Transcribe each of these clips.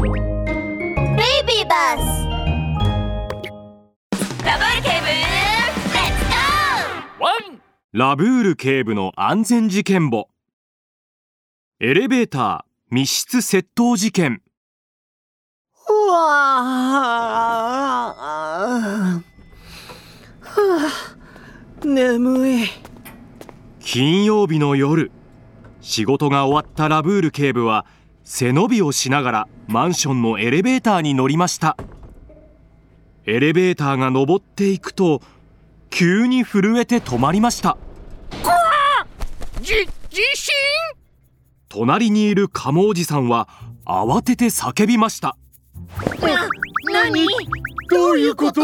ベイビーバスラブール警部の安全事件簿。エレベーター密室窃盗事件。うわあ。眠い。金曜日の夜。仕事が終わったラブール警部は背伸びをしながらマンションのエレベーターに乗りました。エレベーターが上っていくと急に震えて止まりました。じ地震？隣にいるカモおじさんは慌てて叫びました。何？どういうこと？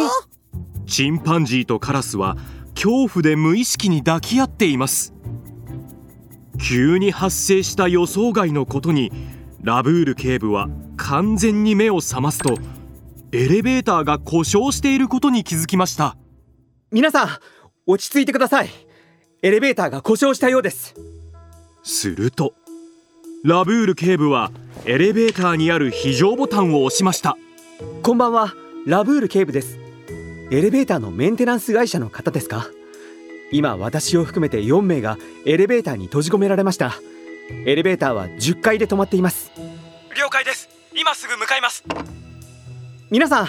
チンパンジーとカラスは恐怖で無意識に抱き合っています。急に発生した予想外のことにラブール警部は完全に目を覚ますとエレベーターが故障していることに気づきました。皆さん落ち着いてください。エレベーターが故障したようです。するとラブール警部はエレベーターにある非常ボタンを押しました。こんばんはラブール警部です。エレベーターのメンテナンス会社の方ですか？今私を含めて4名がエレベーターに閉じ込められましたエレベーターは10階で止まっています。了解です。今すぐ向かいます。皆さん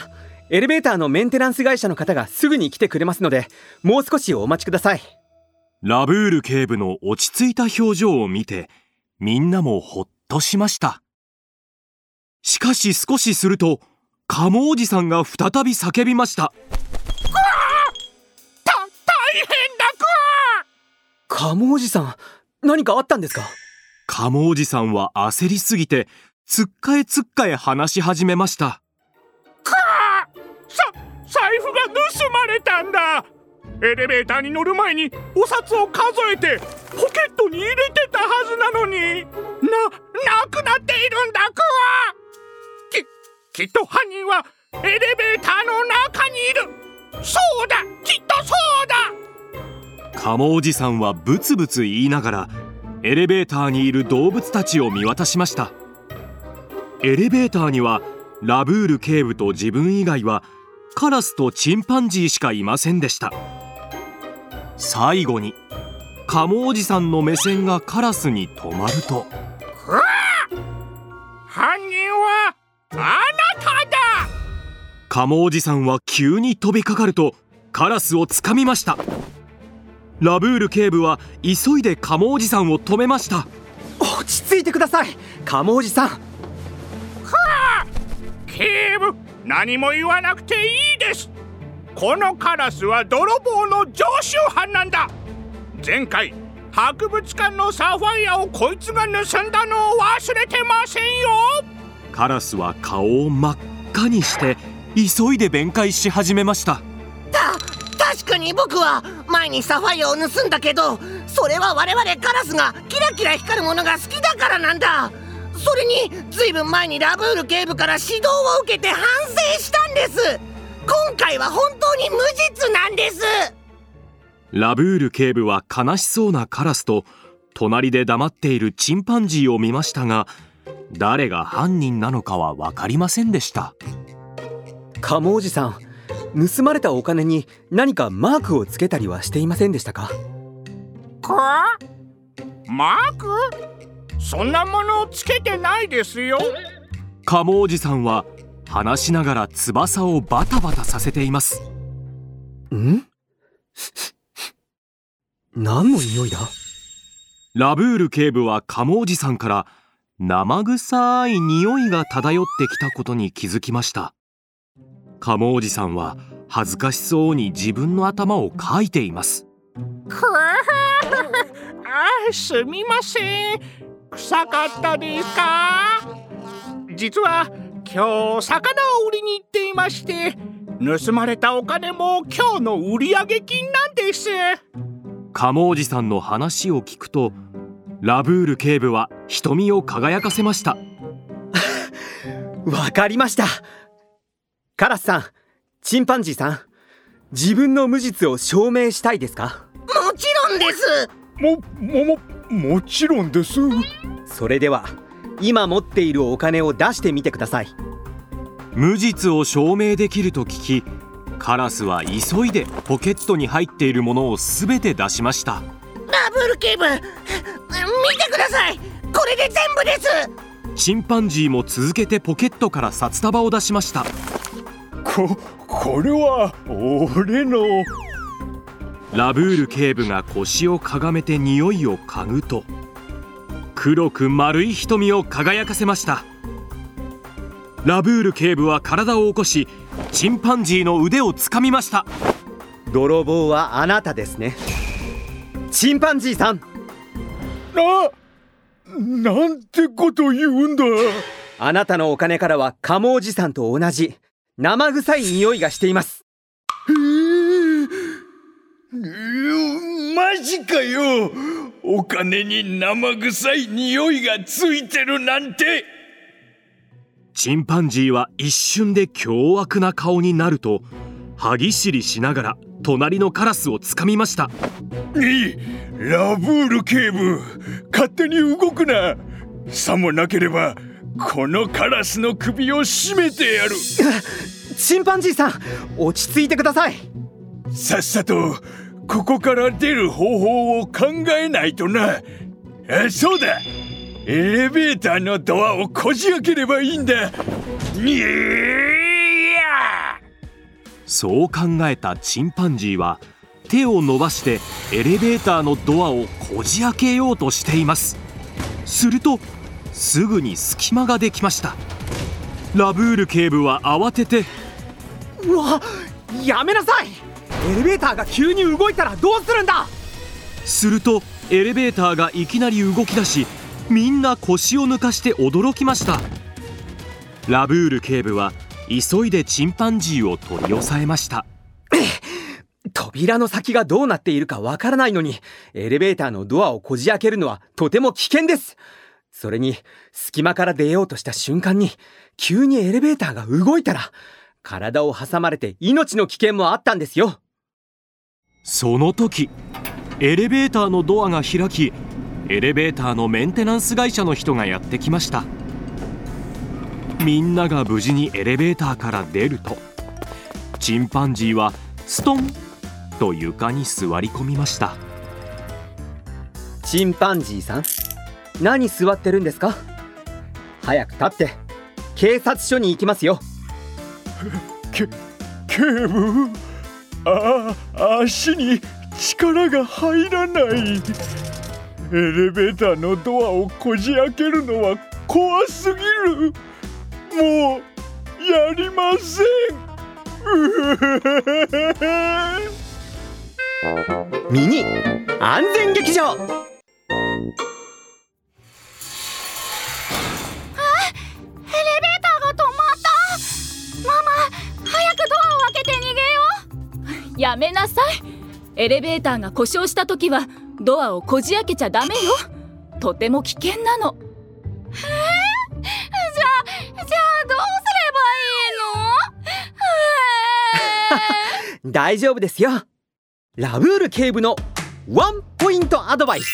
エレベーターのメンテナンス会社の方がすぐに来てくれますのでもう少しお待ちください。ラブール警部の落ち着いた表情を見てみんなもほっとしました。しかし少しするとカモおじさんが再び叫びました。た大変だカモおじさん何かあったんですか？カモおじさんは焦りすぎてつっかえつっかえ話し始めました。さ財布が盗まれたんだ。エレベーターに乗る前にお札を数えてポケットに入れてたはずなのにななくなっているんだクワききっと犯人はエレベーターの中にいる。そうだきっとそうだ。カモおじさんはブツブツ言いながらエレベーターにいる動物たちを見渡しました。エレベーターにはラブール警部と自分以外はカラスとチンパンジーしかいませんでした。最後にカモおじさんの目線がカラスに止まると。犯人はあなただ！カモおじさんは急に飛びかかるとカラスをつかみましたラブール警部は急いでカモおじさんを止めました。落ち着いてくださいカモおじさん。警部何も言わなくていいです。このカラスは泥棒の常習犯なんだ。前回博物館のサファイアをこいつが盗んだのを忘れてませんよ。カラスは顔を真っ赤にして急いで弁解し始めましたに僕は前にサファイアを盗んだけどそれは我々カラスがキラキラ光るものが好きだからなんだ。それにずいぶん前にラブール警部から指導を受けて反省したんです。今回は本当に無実なんです。ラブール警部は悲しそうなカラスと隣で黙っているチンパンジーを見ましたが誰が犯人なのかは分かりませんでした。カモおじさん盗まれたお金に何かマークをつけたりはしていませんでしたか？か？マーク？そんなものをつけてないですよ。カモおじさんは話しながら翼をバタバタさせています。ん？何の匂いだ？ラブール警部はカモおじさんから生臭い匂いが漂ってきたことに気づきましたカモおじさんは恥ずかしそうに自分の頭をかいています。くあすみません。臭かったですか？実は今日魚を売りに行っていまして盗まれたお金も今日の売上金なんです。カモおじさんの話を聞くとラブール警部は瞳を輝かせました。わかりましたカラスさんチンパンジーさん自分の無実を証明したいですか？もちろんです。ももももちろんです。それでは今持っているお金を出してみてください。無実を証明できると聞きカラスは急いでポケットに入っているものを全て出しました。ラブール警部見てください。これで全部です。チンパンジーも続けてポケットから札束を出しましたここれは俺の。ラブール警部が腰をかがめて匂いを嗅ぐと黒く丸い瞳を輝かせました。ラブール警部は体を起こしチンパンジーの腕をつかみました。泥棒はあなたですね。チンパンジーさん。ななんてこと言うんだ。あなたのお金からはカモおじさんと同じ生臭い匂いがしています。えー、マジかよ。お金に生臭い匂いがついてるなんて。チンパンジーは一瞬で凶悪な顔になると歯ぎしりしながら隣のカラスをつかみました。いいラブール警部。勝手に動くな。さもなければこのカラスの首を絞めてやる。チンパンジーさん落ち着いてください。さっさとここから出る方法を考えないとな。あそうだ。エレベーターのドアをこじ開ければいいんだ。にゃそう考えたチンパンジーは手を伸ばしてエレベーターのドアをこじ開けようとしています。するとすぐに隙間ができました。ラブール警部は慌ててうわやめなさい！エレベーターが急に動いたらどうするんだ！するとエレベーターがいきなり動き出しみんな腰を抜かして驚きました。ラブール警部は急いでチンパンジーを取り押さえました。扉の先がどうなっているかわからないのにエレベーターのドアをこじ開けるのはとても危険ですそれに隙間から出ようとした瞬間に急にエレベーターが動いたら体を挟まれて命の危険もあったんですよ。その時エレベーターのドアが開きエレベーターのメンテナンス会社の人がやってきました。みんなが無事にエレベーターから出るとチンパンジーはストンと床に座り込みました。チンパンジーさん何座ってるんですか？早く立って。警察署に行きますよ。け警部？ああ足に力が入らない。エレベーターのドアをこじ開けるのは怖すぎる。もうやりません。ミニ安全劇場めなさい。エレベーターが故障した時はドアをこじ開けちゃダメよ。とても危険なの。うじゃあじゃあどうすればいいの？大丈夫ですよ。ラブール警部のワンポイントアドバイス。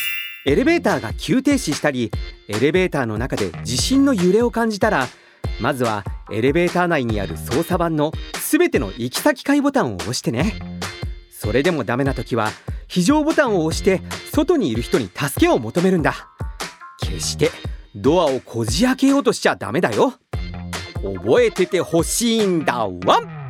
エレベーターが急停止したりエレベーターの中で地震の揺れを感じたらまずはエレベーター内にある操作盤の全ての行き先階ボタンを押してねそれでもダメな時は非常ボタンを押して外にいる人に助けを求めるんだ。決してドアをこじ開けようとしちゃダメだよ。覚えててほしいんだ。ワン！